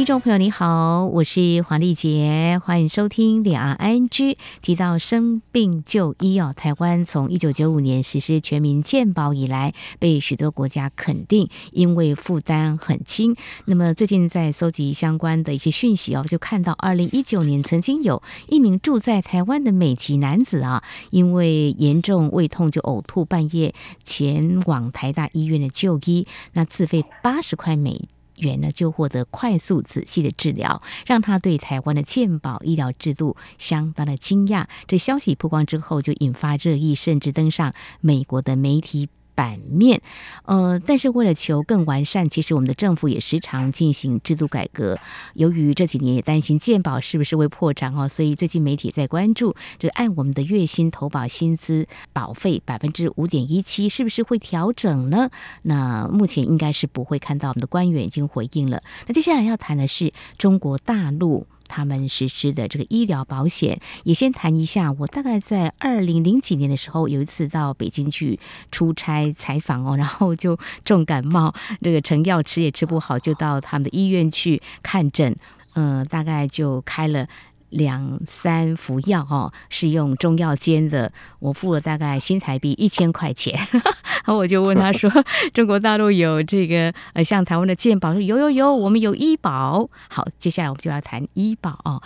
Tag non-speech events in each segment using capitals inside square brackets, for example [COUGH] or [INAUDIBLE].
听众朋友你好，我是黄丽杰，欢迎收听两岸 ING。提到生病就医哦，台湾从一九九五年实施全民健保以来，被许多国家肯定，因为负担很轻。那么最近在搜集相关的一些讯息哦，就看到二零一九年曾经有一名住在台湾的美籍男子啊，因为严重胃痛就呕吐，半夜前往台大医院的就医，那自费八十块美。员呢就获得快速仔细的治疗，让他对台湾的健保医疗制度相当的惊讶。这消息曝光之后，就引发热议，甚至登上美国的媒体版面，呃，但是为了求更完善，其实我们的政府也时常进行制度改革。由于这几年也担心健保是不是会破产哦，所以最近媒体在关注，就按我们的月薪投保薪资保费百分之五点一七，是不是会调整呢？那目前应该是不会看到，我们的官员已经回应了。那接下来要谈的是中国大陆。他们实施的这个医疗保险，也先谈一下。我大概在二零零几年的时候，有一次到北京去出差采访哦，然后就重感冒，这个成药吃也吃不好，就到他们的医院去看诊。嗯、大概就开了。两三服药哦，是用中药煎的。我付了大概新台币一千块钱，然 [LAUGHS] 后我就问他说：“中国大陆有这个呃，像台湾的健保？说有有有，我们有医保。好，接下来我们就要谈医保哦。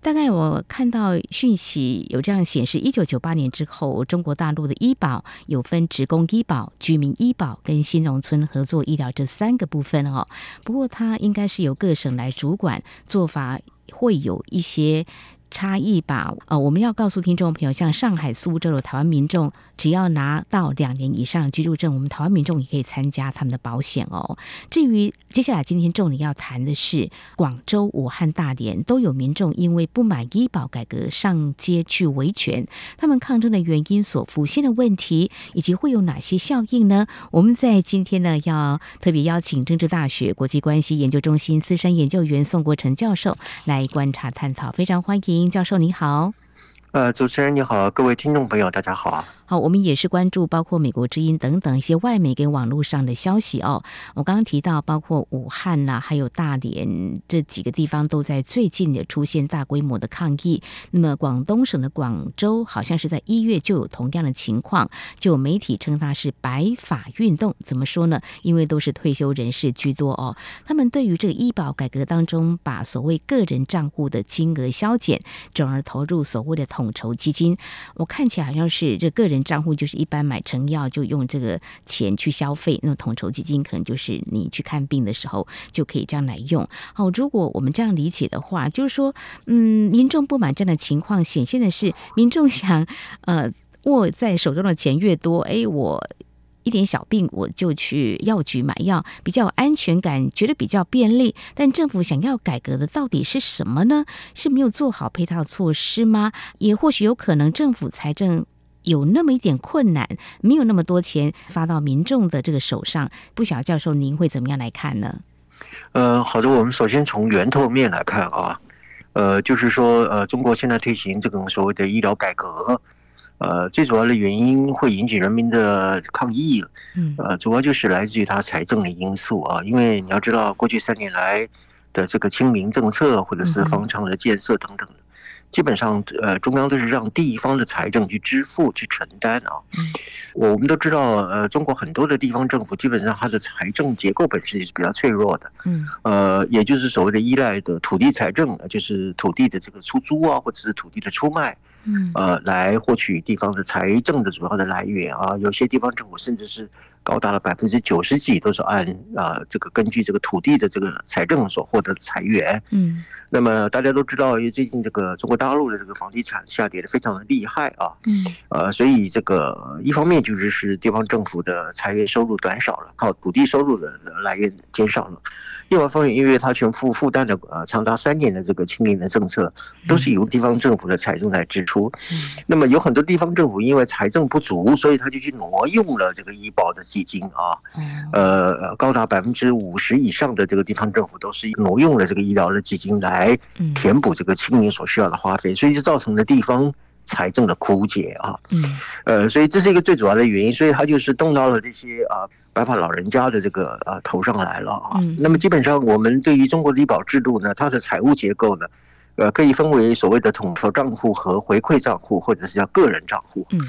大概我看到讯息有这样显示：一九九八年之后，中国大陆的医保有分职工医保、居民医保跟新农村合作医疗这三个部分哦。不过它应该是由各省来主管，做法。会有一些差异吧？呃，我们要告诉听众朋友，像上海、苏州的台湾民众，只要拿到两年以上的居住证，我们台湾民众也可以参加他们的保险哦。至于接下来今天重点要谈的是，广州、武汉、大连都有民众因为不满医保改革上街去维权，他们抗争的原因所浮现的问题，以及会有哪些效应呢？我们在今天呢，要特别邀请政治大学国际关系研究中心资深研究员宋国成教授来观察探讨，非常欢迎教授，你好。呃，主持人你好，各位听众朋友，大家好。好，我们也是关注包括美国之音等等一些外媒跟网络上的消息哦。我刚刚提到，包括武汉呐、还有大连这几个地方都在最近也出现大规模的抗议。那么广东省的广州好像是在一月就有同样的情况，就有媒体称它是“白发运动”。怎么说呢？因为都是退休人士居多哦。他们对于这个医保改革当中，把所谓个人账户的金额削减，转而投入所谓的统筹基金。我看起来好像是这个人。账户就是一般买成药就用这个钱去消费，那统筹基金可能就是你去看病的时候就可以这样来用。好，如果我们这样理解的话，就是说，嗯，民众不满这样的情况，显现的是民众想，呃，握在手中的钱越多，哎，我一点小病我就去药局买药，比较安全感，觉得比较便利。但政府想要改革的到底是什么呢？是没有做好配套措施吗？也或许有可能政府财政。有那么一点困难，没有那么多钱发到民众的这个手上，不晓得教授您会怎么样来看呢？呃，好的，我们首先从源头面来看啊，呃，就是说，呃，中国现在推行这种所谓的医疗改革，呃，最主要的原因会引起人民的抗议，嗯，呃，主要就是来自于它财政的因素啊，因为你要知道，过去三年来的这个清明政策或者是方舱的建设等等。基本上，呃，中央都是让地方的财政去支付、去承担啊。我们都知道，呃，中国很多的地方政府基本上它的财政结构本身也是比较脆弱的。嗯。呃，也就是所谓的依赖的土地财政，就是土地的这个出租啊，或者是土地的出卖，嗯，呃，来获取地方的财政的主要的来源啊。有些地方政府甚至是。高达了百分之九十几都是按啊这个根据这个土地的这个财政所获得的财源，嗯，那么大家都知道，因为最近这个中国大陆的这个房地产下跌的非常的厉害啊，嗯，呃，所以这个一方面就是是地方政府的财源收入短少了，靠土地收入的来源减少了。另外一方面，因为它全负负担的呃长达三年的这个清零的政策，都是由地方政府的财政来支出。那么有很多地方政府因为财政不足，所以他就去挪用了这个医保的。基金啊，呃，高达百分之五十以上的这个地方政府都是挪用了这个医疗的基金来填补这个青年所需要的花费，所以就造成了地方财政的枯竭啊。嗯，呃，所以这是一个最主要的原因，所以他就是动到了这些啊白发老人家的这个啊头上来了啊。那么基本上我们对于中国的医保制度呢，它的财务结构呢，呃，可以分为所谓的统筹账户和回馈账户，或者是叫个人账户。嗯，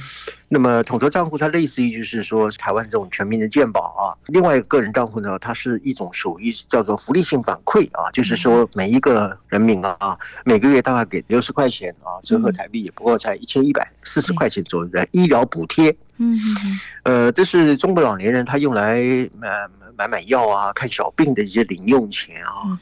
那么统筹账户它类似于就是说台湾这种全民的健保啊，另外一个个人账户呢，它是一种属于叫做福利性反馈啊，就是说每一个人民啊，每个月大概给六十块钱啊，折合台币也不过才一千一百四十块钱左右的医疗补贴。嗯，呃，这是中国老年人他用来买买买药啊、看小病的一些零用钱啊。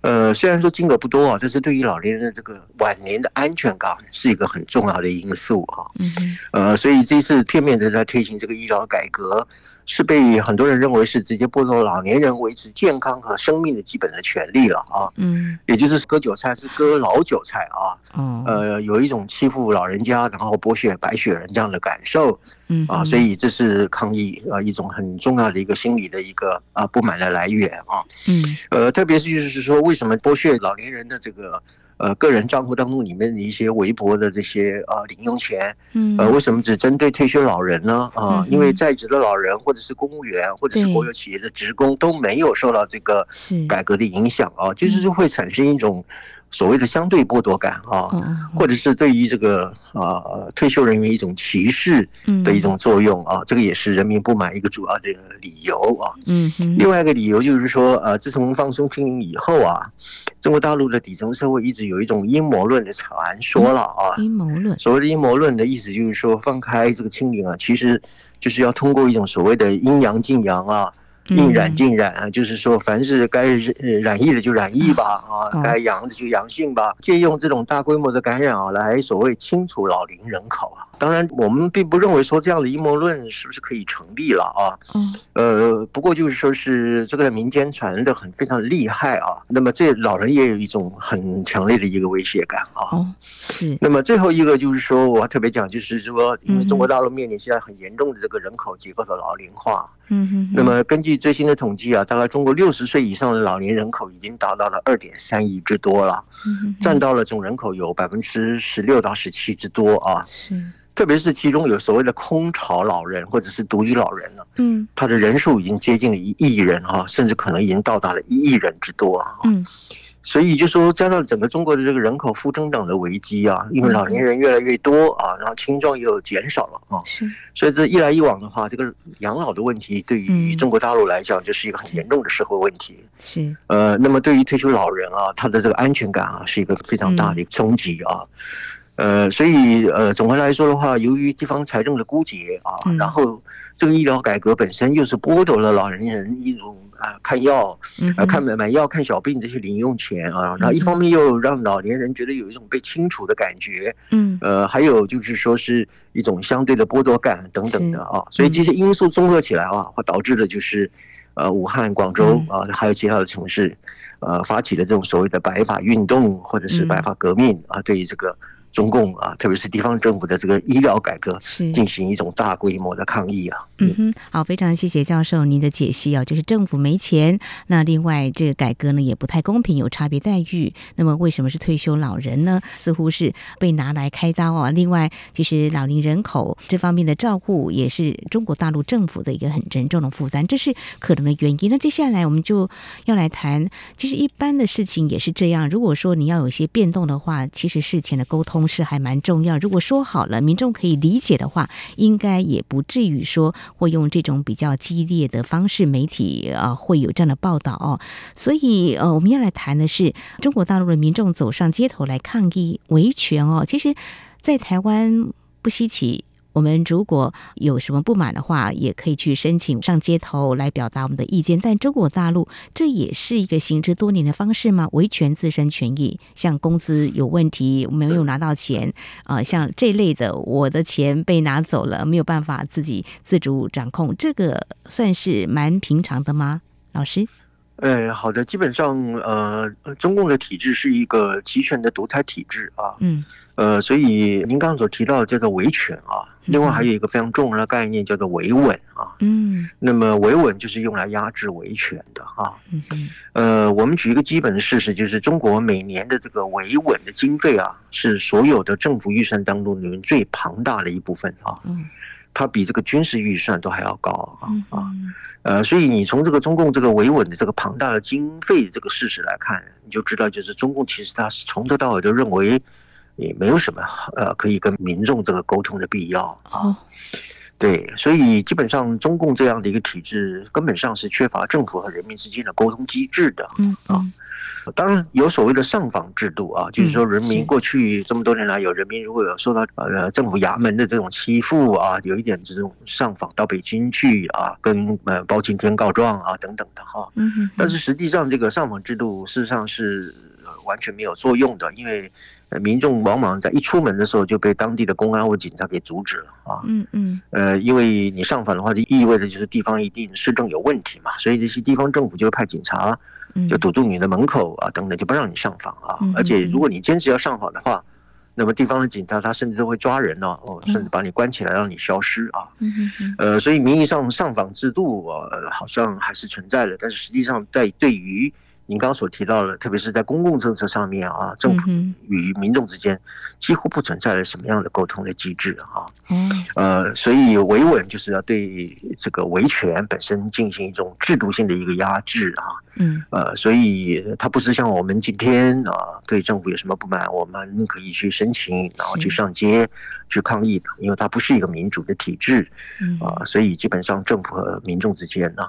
呃，虽然说金额不多啊，但是对于老年人的这个晚年的安全感是一个很重要的因素啊。嗯，呃，所以这次片面的在推行这个医疗改革。是被很多人认为是直接剥夺老年人维持健康和生命的基本的权利了啊，嗯，也就是割韭菜是割老韭菜啊，嗯，呃，有一种欺负老人家然后剥削白雪人这样的感受，嗯啊，所以这是抗议啊一种很重要的一个心理的一个啊不满的来源啊，嗯，呃，特别是就是说为什么剥削老年人的这个。呃，个人账户当中里面的一些微薄的这些呃零用钱，嗯，呃，为什么只针对退休老人呢？啊，因为在职的老人或者是公务员或者是国有企业的职工都没有受到这个改革的影响啊，就是会产生一种。所谓的相对剥夺感啊，或者是对于这个啊退休人员一种歧视的一种作用啊，这个也是人民不满一个主要的理由啊。嗯，另外一个理由就是说，呃，自从放松清零以后啊，中国大陆的底层社会一直有一种阴谋论的传说了啊。阴谋论，所谓的阴谋论的意思就是说，放开这个清零啊，其实就是要通过一种所谓的阴阳尽阳啊。应染尽染啊，就是说，凡是该染疫的就染疫吧，啊，该阳的就阳性吧，借用这种大规模的感染啊，来所谓清除老龄人口啊。当然，我们并不认为说这样的阴谋论是不是可以成立了啊？嗯呃，不过就是说是这个民间传的很非常厉害啊。那么这老人也有一种很强烈的一个威胁感啊。哦，是。那么最后一个就是说，我特别讲，就是说，因为中国大陆面临现在很严重的这个人口结构的老龄化。嗯哼。那么根据最新的统计啊，大概中国六十岁以上的老年人口已经达到了二点三亿之多了，占到了总人口有百分之十六到十七之多啊。是，特别是其中有所谓的空巢老人或者是独居老人呢，嗯，他的人数已经接近了一亿人啊，甚至可能已经到达了一亿人之多啊。嗯。所以就说，加上整个中国的这个人口负增长的危机啊，因为老年人越来越多啊，然后青壮又减少了啊，是，所以这一来一往的话，这个养老的问题对于中国大陆来讲就是一个很严重的社会问题。是，呃，那么对于退休老人啊，他的这个安全感啊，是一个非常大的一个冲击啊。呃，所以呃，总的来说的话，由于地方财政的枯竭啊，然后这个医疗改革本身又是剥夺了老年人一种。啊，看药，啊，看买买药、看小病这些零用钱啊，然后一方面又让老年人觉得有一种被清除的感觉，嗯，呃，还有就是说是一种相对的剥夺感等等的啊，所以这些因素综合起来啊，会导致的就是，呃，武汉、广州啊，还有其他的城市，呃，发起的这种所谓的白发运动或者是白发革命啊，对于这个。中共啊，特别是地方政府的这个医疗改革，是进行一种大规模的抗议啊。嗯哼，好，非常谢谢教授您的解析啊，就是政府没钱，那另外这个改革呢也不太公平，有差别待遇。那么为什么是退休老人呢？似乎是被拿来开刀啊。另外，其实老龄人口这方面的照顾也是中国大陆政府的一个很沉重的负担，这是可能的原因。那接下来我们就要来谈，其实一般的事情也是这样。如果说你要有一些变动的话，其实事前的沟通。同时还蛮重要。如果说好了，民众可以理解的话，应该也不至于说会用这种比较激烈的方式，媒体啊会有这样的报道哦。所以呃，我们要来谈的是中国大陆的民众走上街头来抗议维权哦。其实，在台湾不稀奇。我们如果有什么不满的话，也可以去申请上街头来表达我们的意见。但中国大陆这也是一个行之多年的方式吗？维权自身权益，像工资有问题没有拿到钱啊、呃，像这类的，我的钱被拿走了，没有办法自己自主掌控，这个算是蛮平常的吗？老师？哎，好的，基本上呃，中共的体制是一个集权的独裁体制啊。嗯。呃，所以您刚刚所提到的叫做维权啊，另外还有一个非常重要的概念叫做维稳啊。嗯，那么维稳就是用来压制维权的啊。嗯呃，我们举一个基本的事实，就是中国每年的这个维稳的经费啊，是所有的政府预算当中里面最庞大的一部分啊。嗯，它比这个军事预算都还要高啊啊。呃，所以你从这个中共这个维稳的这个庞大的经费这个事实来看，你就知道，就是中共其实它是从头到尾都认为。也没有什么呃可以跟民众这个沟通的必要。啊，对，所以基本上中共这样的一个体制根本上是缺乏政府和人民之间的沟通机制的，嗯啊，当然有所谓的上访制度啊，就是说人民过去这么多年来有人民如果有受到呃政府衙门的这种欺负啊，有一点这种上访到北京去啊，跟呃包青天告状啊等等的哈，嗯，但是实际上这个上访制度事实上是。完全没有作用的，因为民众往往在一出门的时候就被当地的公安或警察给阻止了啊。嗯嗯。呃，因为你上访的话，就意味着就是地方一定市政有问题嘛，所以这些地方政府就会派警察就堵住你的门口啊，等等，就不让你上访啊。而且如果你坚持要上访的话，那么地方的警察他甚至都会抓人呢，哦，甚至把你关起来让你消失啊。嗯嗯。呃，所以名义上上访制度啊，好像还是存在的，但是实际上在对于您刚刚所提到的，特别是在公共政策上面啊，政府与民众之间几乎不存在了什么样的沟通的机制啊。嗯，呃，所以维稳就是要对这个维权本身进行一种制度性的一个压制啊。嗯，呃，所以它不是像我们今天啊，对政府有什么不满，我们可以去申请，然后去上街去抗议的，因为它不是一个民主的体制。嗯，啊，所以基本上政府和民众之间呢。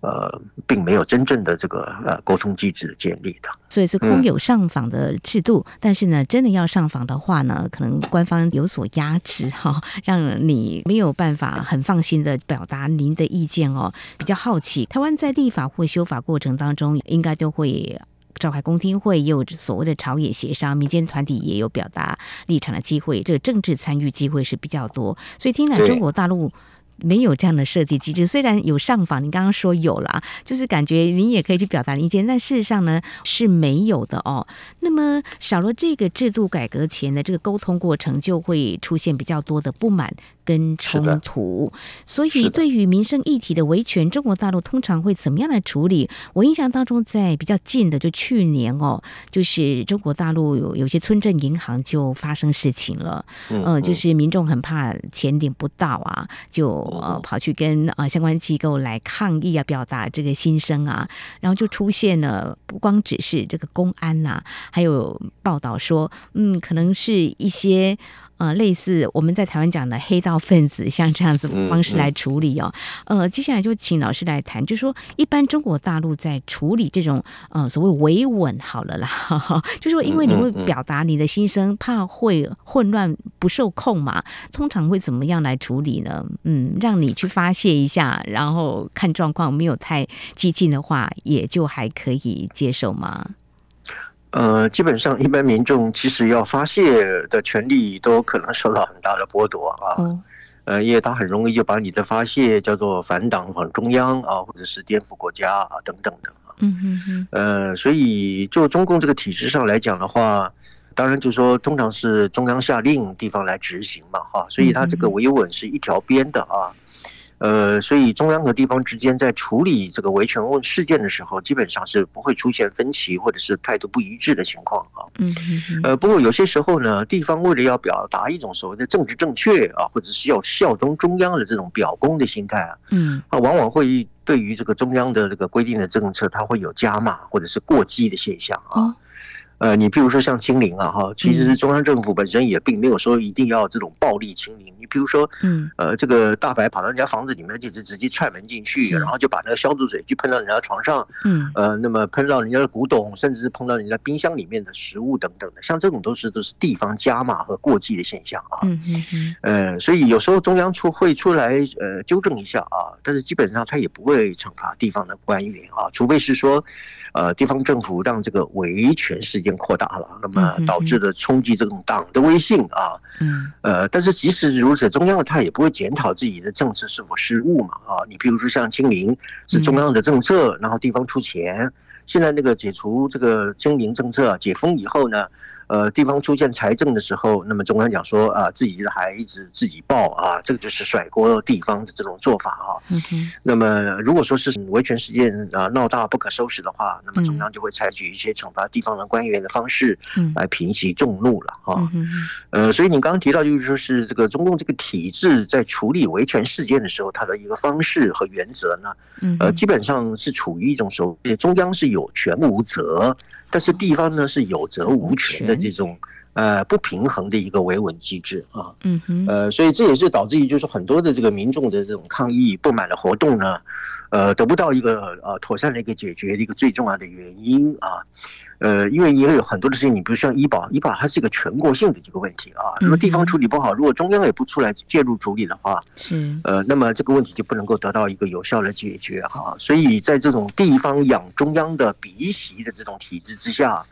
呃，并没有真正的这个呃沟通机制的建立的，所以是空有上访的制度，嗯、但是呢，真的要上访的话呢，可能官方有所压制哈，[LAUGHS] 让你没有办法很放心的表达您的意见哦。比较好奇，台湾在立法或修法过程当中，应该都会召开公听会，也有所谓的朝野协商，民间团体也有表达立场的机会，这个政治参与机会是比较多。所以听来中国大陆。没有这样的设计机制，虽然有上访，你刚刚说有了，就是感觉你也可以去表达意见，但事实上呢是没有的哦。那么少了这个制度改革前的这个沟通过程，就会出现比较多的不满跟冲突。所以对于民生议题的维权，中国大陆通常会怎么样来处理？我印象当中，在比较近的就去年哦，就是中国大陆有有些村镇银行就发生事情了，嗯，呃，就是民众很怕钱领不到啊，就。呃，跑去跟呃相关机构来抗议啊，表达这个心声啊，然后就出现了不光只是这个公安呐、啊，还有报道说，嗯，可能是一些。呃，类似我们在台湾讲的黑道分子，像这样子方式来处理哦。呃，接下来就请老师来谈，就是说一般中国大陆在处理这种呃所谓维稳好了啦，[LAUGHS] 就是说因为你会表达你的心声，怕会混乱不受控嘛，通常会怎么样来处理呢？嗯，让你去发泄一下，然后看状况，没有太激进的话，也就还可以接受吗？呃，基本上一般民众其实要发泄的权利都可能受到很大的剥夺啊。嗯。呃，因为他很容易就把你的发泄叫做反党、反中央啊，或者是颠覆国家啊等等的。嗯嗯嗯。呃，所以就中共这个体制上来讲的话，当然就是说通常是中央下令，地方来执行嘛，哈。所以他这个维稳是一条边的啊。呃，所以中央和地方之间在处理这个维权问事件的时候，基本上是不会出现分歧或者是态度不一致的情况啊。嗯嗯。呃，不过有些时候呢，地方为了要表达一种所谓的政治正确啊，或者是要效忠中央的这种表功的心态啊，嗯，啊，往往会对于这个中央的这个规定的政策，它会有加码或者是过激的现象啊。呃，你譬如说像清零啊，哈，其实中央政府本身也并没有说一定要这种暴力清零。你譬如说，嗯，呃，这个大白跑到人家房子里面，就是直接踹门进去，然后就把那个消毒水就喷到人家床上，嗯，呃，那么喷到人家的古董，甚至是碰到人家冰箱里面的食物等等的，像这种都是都是地方加码和过激的现象啊。嗯嗯嗯。呃，所以有时候中央出会出来呃纠正一下啊，但是基本上他也不会惩罚地方的官员啊，除非是说。呃，地方政府让这个维权事件扩大了，那么导致的冲击这种党的威信啊。嗯。呃，但是即使如此，中央他也不会检讨自己的政策是否失误嘛。啊，你比如说像清零是中央的政策，然后地方出钱。现在那个解除这个清零政策解封以后呢，呃，地方出现财政的时候，那么中央讲说啊，自己的孩子自己抱啊，这个就是甩锅地方的这种做法啊。嗯哼。那么如果说是维权事件啊闹大不可收拾的话，那么中央就会采取一些惩罚地方的官员的方式，来平息众怒了啊。嗯呃，所以你刚刚提到就是说是这个中共这个体制在处理维权事件的时候，它的一个方式和原则呢，呃，基本上是处于一种所谓中央是有权无责。但是地方呢是有责无权的这种呃不平衡的一个维稳机制啊，嗯哼，呃，所以这也是导致于就是很多的这个民众的这种抗议不满的活动呢，呃，得不到一个呃妥善的一个解决的一个最重要的原因啊，呃，因为你也有很多的事情，你比如像医保，医保它是一个全国性的一个问题啊，那么地方处理不好，如果中央也不出来介入处理的话，是。呃，那么这个问题就不能够得到一个有效的解决哈，所以在这种地方养中央的鼻息的这种体制之下，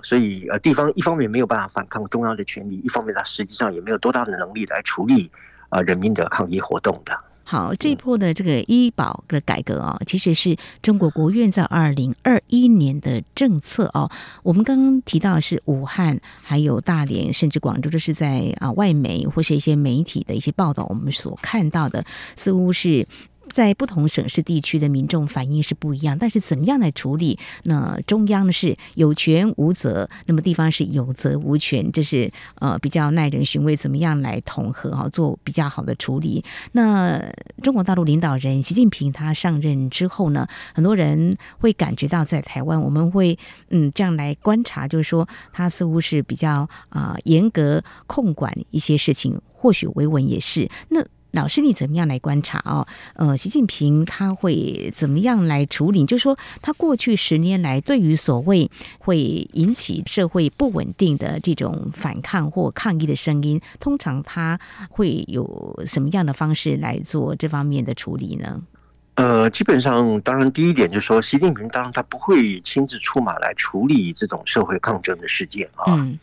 所以呃，地方一方面没有办法反抗中央的权力，一方面它实际上也没有多大的能力来处理啊人民的抗议活动的。好，这一波的这个医保的改革啊，其实是中国国务院在二零二一年的政策哦。我们刚刚提到是武汉，还有大连，甚至广州，这是在啊外媒或是一些媒体的一些报道，我们所看到的似乎是。在不同省市地区的民众反应是不一样，但是怎么样来处理？那中央呢是有权无责，那么地方是有责无权，这是呃比较耐人寻味。怎么样来统合哈，做比较好的处理？那中国大陆领导人习近平他上任之后呢，很多人会感觉到在台湾，我们会嗯这样来观察，就是说他似乎是比较啊、严格控管一些事情，或许维稳也是那。老师，你怎么样来观察哦？呃，习近平他会怎么样来处理？就是说，他过去十年来对于所谓会引起社会不稳定的这种反抗或抗议的声音，通常他会有什么样的方式来做这方面的处理呢？呃，基本上，当然第一点就是说，习近平当然他不会亲自出马来处理这种社会抗争的事件啊。嗯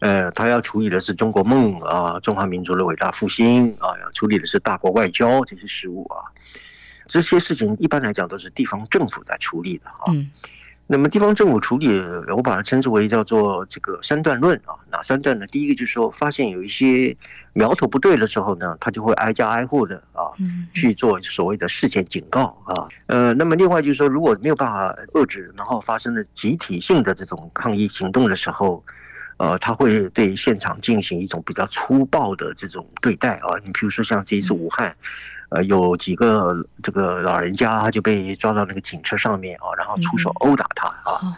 呃，他要处理的是中国梦啊，中华民族的伟大复兴啊，要处理的是大国外交这些事务啊，这些事情一般来讲都是地方政府在处理的啊。嗯。那么地方政府处理，我把它称之为叫做这个三段论啊。哪三段呢？第一个就是说，发现有一些苗头不对的时候呢，他就会挨家挨户的啊去做所谓的事前警告啊。呃，那么另外就是说，如果没有办法遏制，然后发生了集体性的这种抗议行动的时候。呃，他会对现场进行一种比较粗暴的这种对待啊。你比如说像这一次武汉，呃，有几个这个老人家他就被抓到那个警车上面啊，然后出手殴打他啊。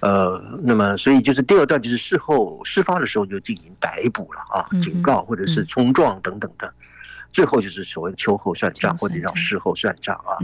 呃，那么所以就是第二段就是事后事发的时候就进行逮捕了啊，警告或者是冲撞等等的。最后就是所谓的秋后算账或者叫事后算账啊。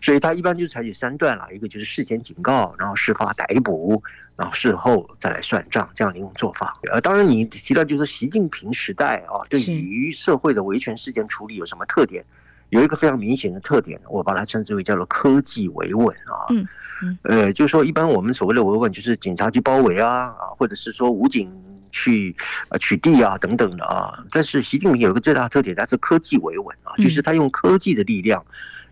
所以他一般就采取三段了，一个就是事前警告，然后事发逮捕。然后事后再来算账，这样的一种做法。呃，当然你提到就是习近平时代啊，对于社会的维权事件处理有什么特点？有一个非常明显的特点，我把它称之为叫做科技维稳啊。嗯嗯。呃，就是说一般我们所谓的维稳，就是警察去包围啊啊，或者是说武警去呃取缔啊等等的啊。但是习近平有一个最大的特点，他是科技维稳啊，就是他用科技的力量，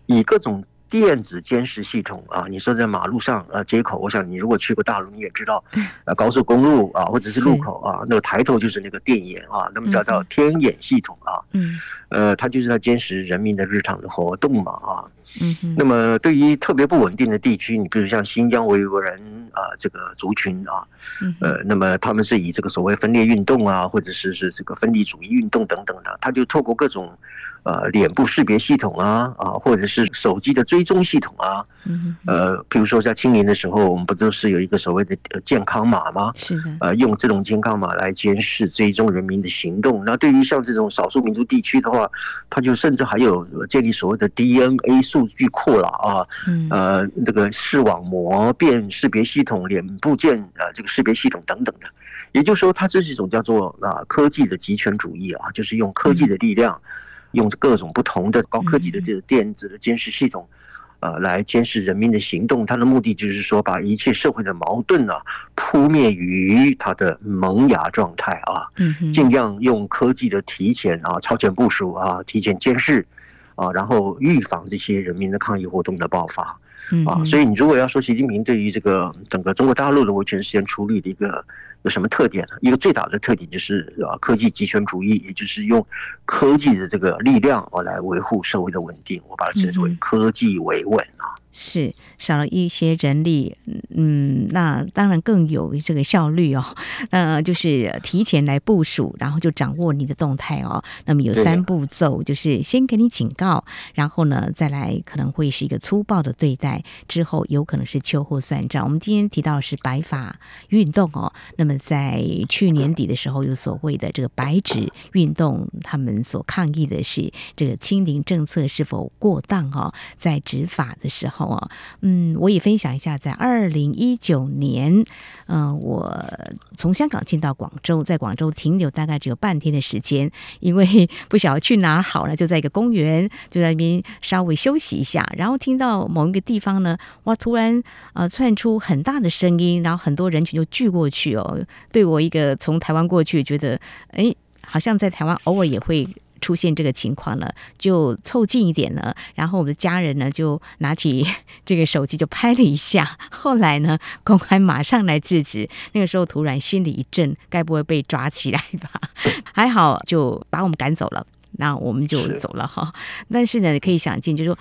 以各种。电子监视系统啊，你说在马路上啊街口，我想你如果去过大陆，你也知道，呃高速公路啊或者是路口啊，那个抬头就是那个电眼啊，那么叫做天眼系统啊，嗯，呃，他就是在监视人民的日常的活动嘛啊，嗯，那么对于特别不稳定的地区，你比如像新疆维吾尔人啊这个族群啊，呃，那么他们是以这个所谓分裂运动啊，或者是是这个分离主义运动等等的，他就透过各种。呃，脸部识别系统啊，啊，或者是手机的追踪系统啊，呃，比如说在清明的时候，我们不都是有一个所谓的健康码吗？是的，呃，用这种健康码来监视追踪人民的行动。那对于像这种少数民族地区的话，他就甚至还有建立所谓的 DNA 数据库了啊，呃，这个视网膜辨识别系统、脸部件呃这个识别系统等等的。也就是说，它这是一种叫做啊科技的集权主义啊，就是用科技的力量。用各种不同的高科技的这个电子的监视系统，呃，来监视人民的行动。它的目的就是说，把一切社会的矛盾啊扑灭于它的萌芽状态啊，尽量用科技的提前啊、超前部署啊、提前监视啊，然后预防这些人民的抗议活动的爆发。嗯、啊，所以你如果要说习近平对于这个整个中国大陆的维权事件处理的一个有什么特点呢？一个最大的特点就是啊，科技集权主义，也就是用科技的这个力量啊来维护社会的稳定，我把它称之为科技维稳啊。是少了一些人力，嗯，那当然更有这个效率哦。[LAUGHS] 呃，就是提前来部署，然后就掌握你的动态哦。那么有三步骤，就是先给你警告，然后呢，再来可能会是一个粗暴的对待，之后有可能是秋后算账。我们今天提到的是白发运动哦。那么在去年底的时候，有所谓的这个白纸运动，他们所抗议的是这个清零政策是否过当哦，在执法的时候。我，嗯，我也分享一下，在二零一九年，嗯、呃，我从香港进到广州，在广州停留大概只有半天的时间，因为不晓得去哪好呢，就在一个公园，就在那边稍微休息一下，然后听到某一个地方呢，哇，突然呃窜出很大的声音，然后很多人群就聚过去哦，对我一个从台湾过去，觉得哎，好像在台湾偶尔也会。出现这个情况了，就凑近一点了，然后我们的家人呢就拿起 [LAUGHS] 这个手机就拍了一下。[LAUGHS] 后来呢，公安马上来制止。那个时候突然心里一震，该不会被抓起来吧？[LAUGHS] 还好就把我们赶走了，那我们就走了哈。但是呢，可以想见，就是说。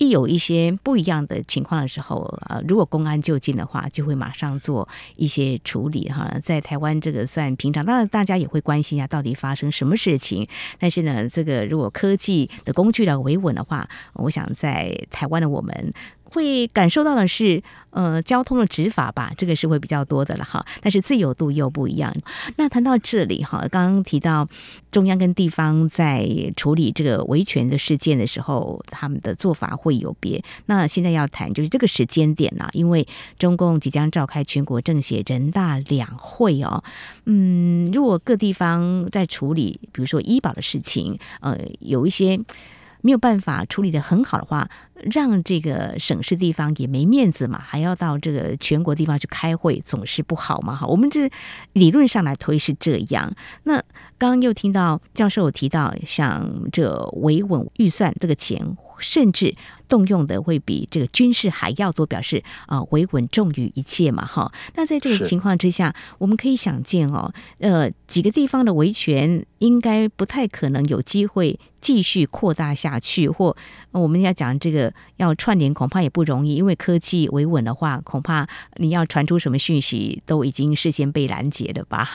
一有一些不一样的情况的时候，呃，如果公安就近的话，就会马上做一些处理哈。在台湾这个算平常，当然大家也会关心一下到底发生什么事情。但是呢，这个如果科技的工具来维稳的话，我想在台湾的我们。会感受到的是，呃，交通的执法吧，这个是会比较多的了哈。但是自由度又不一样。那谈到这里哈，刚刚提到中央跟地方在处理这个维权的事件的时候，他们的做法会有别。那现在要谈就是这个时间点呢，因为中共即将召开全国政协人大两会哦。嗯，如果各地方在处理，比如说医保的事情，呃，有一些。没有办法处理得很好的话，让这个省市地方也没面子嘛，还要到这个全国地方去开会，总是不好嘛。哈，我们这理论上来推是这样。那刚刚又听到教授提到，像这维稳预算这个钱，甚至。动用的会比这个军事还要多，表示啊维稳重于一切嘛哈。那在这个情况之下，我们可以想见哦，呃几个地方的维权应该不太可能有机会继续扩大下去，或我们要讲这个要串联恐怕也不容易，因为科技维稳的话，恐怕你要传出什么讯息都已经事先被拦截了吧？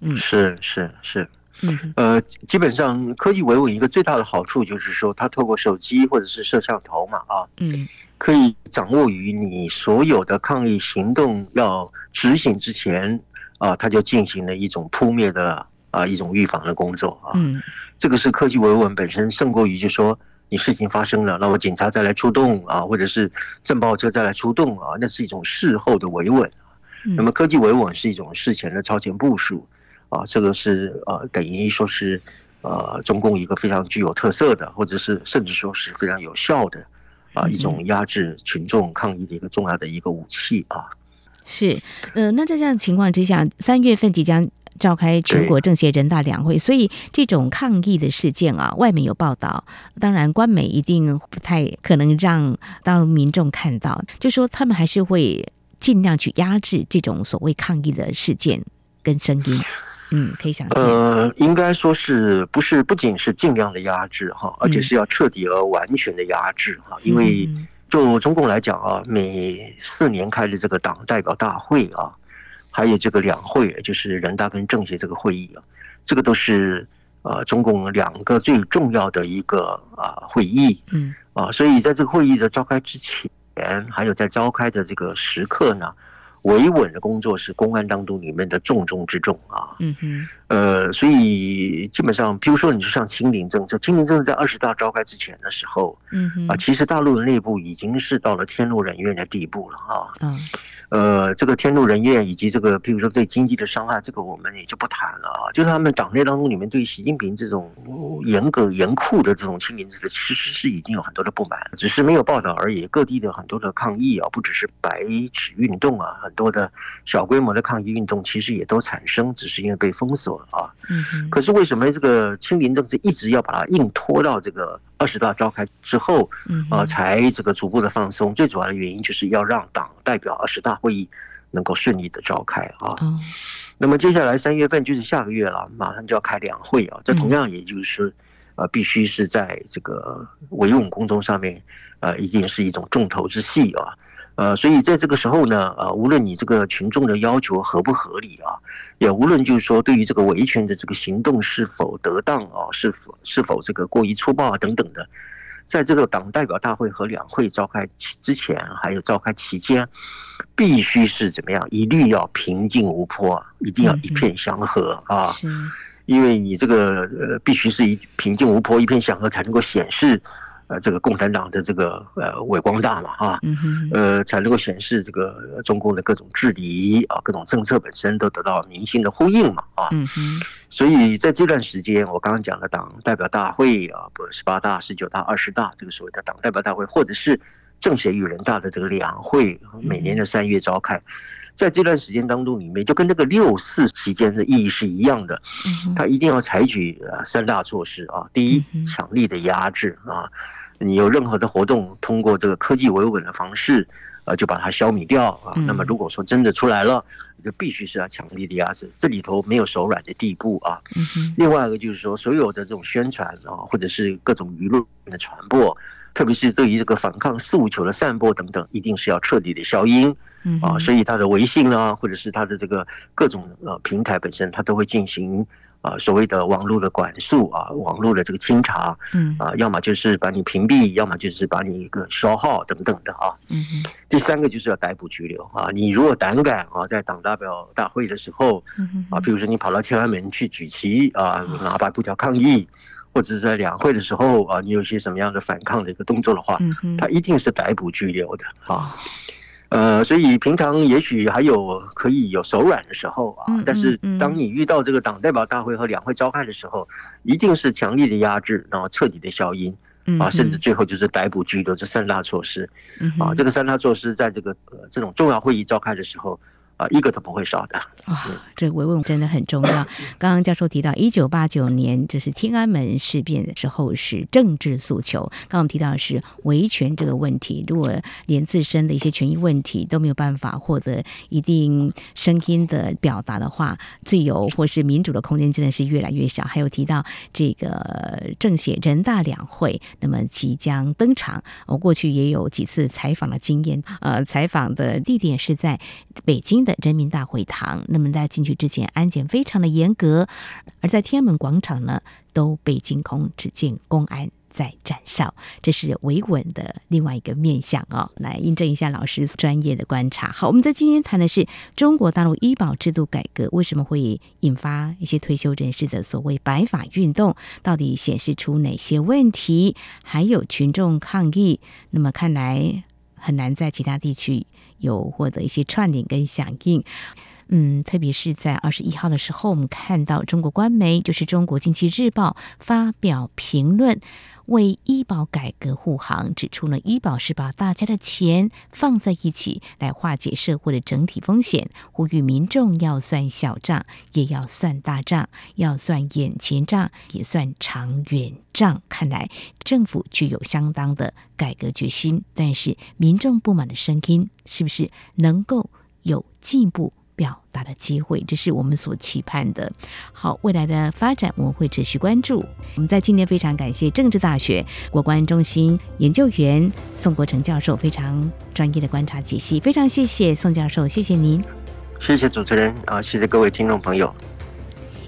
嗯，是是是。嗯，呃，基本上科技维稳一个最大的好处就是说，它透过手机或者是摄像头嘛，啊，嗯，可以掌握于你所有的抗议行动要执行之前，啊，它就进行了一种扑灭的啊一种预防的工作啊，嗯，这个是科技维稳本身胜过于就说你事情发生了，那我警察再来出动啊，或者是政报车再来出动啊，那是一种事后的维稳，那么科技维稳是一种事前的超前部署。啊，这个是呃，等于说是呃，中共一个非常具有特色的，或者是甚至说是非常有效的啊，一种压制群众抗议的一个重要的一个武器啊。是，呃，那在这样的情况之下，三月份即将召开全国政协人大两会，所以这种抗议的事件啊，外面有报道，当然官媒一定不太可能让当民众看到，就说他们还是会尽量去压制这种所谓抗议的事件跟声音。嗯，可以想象。呃，应该说是不是不仅是尽量的压制哈，而且是要彻底而完全的压制哈。因为就中共来讲啊，每四年开的这个党代表大会啊，还有这个两会，就是人大跟政协这个会议啊，这个都是呃中共两个最重要的一个啊会议。嗯啊，所以在这个会议的召开之前，还有在召开的这个时刻呢。维稳的工作是公安当中里面的重中之重啊。嗯哼。呃，所以基本上，比如说，你就像清零政策，清零政策在二十大召开之前的时候，嗯哼。啊，其实大陆的内部已经是到了天怒人怨的地步了啊。嗯。呃，这个天怒人怨以及这个，比如说对经济的伤害，这个我们也就不谈了啊。就是他们党内当中你们对习近平这种严格严酷的这种清零政策，其实是已经有很多的不满，只是没有报道而已。各地的很多的抗议啊，不只是白纸运动啊，很多的小规模的抗议运动，其实也都产生，只是因为被封锁了啊。嗯。可是为什么这个清零政策一直要把它硬拖到这个？二十大召开之后，呃，才这个逐步的放松。最主要的原因就是要让党代表二十大会议能够顺利的召开啊。那么接下来三月份就是下个月了，马上就要开两会啊。这同样也就是呃，必须是在这个维稳工作上面，呃，一定是一种重头之戏啊。呃，所以在这个时候呢，呃，无论你这个群众的要求合不合理啊，也无论就是说对于这个维权的这个行动是否得当啊，是否是否这个过于粗暴啊等等的，在这个党代表大会和两会召开之前，还有召开期间，必须是怎么样？一律要平静无波，一定要一片祥和啊，因为你这个呃，必须是一平静无波，一片祥和，才能够显示。呃，这个共产党的这个呃伟光大嘛，啊，呃，才能够显示这个中共的各种治理啊，各种政策本身都得到民心的呼应嘛，啊，所以在这段时间，我刚刚讲的党代表大会啊，不，十八大、十九大、二十大，这个所谓的党代表大会，或者是政协与人大的这个两会，每年的三月召开，在这段时间当中里面，就跟这个六四期间的意义是一样的，他一定要采取呃三大措施啊，第一，强力的压制啊。你有任何的活动，通过这个科技维稳的方式，呃，就把它消弭掉啊。那么如果说真的出来了，就必须是要强力的压制，这里头没有手软的地步啊。另外一个就是说，所有的这种宣传啊，或者是各种舆论的传播，特别是对于这个反抗诉求的散播等等，一定是要彻底的消音啊。所以它的微信啊，或者是它的这个各种呃平台本身，它都会进行。啊，所谓的网络的管束啊，网络的这个清查，嗯，啊，要么就是把你屏蔽，要么就是把你一个消耗等等的啊。嗯，第三个就是要逮捕拘留啊。你如果胆敢啊，在党代表大会的时候，啊，比如说你跑到天安门去举旗啊，拿白布条抗议，或者是在两会的时候啊，你有些什么样的反抗的一个动作的话，他一定是逮捕拘留的啊。呃，所以平常也许还有可以有手软的时候啊，但是当你遇到这个党代表大会和两会召开的时候，一定是强力的压制，然后彻底的消音啊，甚至最后就是逮捕拘留这三大措施啊，这个三大措施在这个这种重要会议召开的时候。一个都不会少的啊！这维稳真的很重要。[LAUGHS] 刚刚教授提到，一九八九年就是天安门事变的时候是政治诉求。刚刚我们提到的是维权这个问题，如果连自身的一些权益问题都没有办法获得一定声音的表达的话，自由或是民主的空间真的是越来越小。还有提到这个政协人大两会，那么即将登场。我过去也有几次采访的经验，呃，采访的地点是在北京的。人民大会堂，那么在进去之前安检非常的严格，而在天安门广场呢都被清空，只见公安在站哨，这是维稳的另外一个面向哦。来印证一下老师专业的观察。好，我们在今天谈的是中国大陆医保制度改革为什么会引发一些退休人士的所谓白发运动，到底显示出哪些问题？还有群众抗议，那么看来很难在其他地区。有获得一些串联跟响应，嗯，特别是在二十一号的时候，我们看到中国官媒就是《中国经济日报》发表评论，为医保改革护航，指出呢，医保是把大家的钱放在一起来化解社会的整体风险，呼吁民众要算小账，也要算大账，要算眼前账，也算长远账。看来政府具有相当的改革决心，但是民众不满的声音是不是能够有进步表达的机会，这是我们所期盼的。好，未来的发展我们会持续关注。我们在今天非常感谢政治大学国关中心研究员宋国成教授非常专业的观察解析，非常谢谢宋教授，谢谢您，谢谢主持人啊，谢谢各位听众朋友。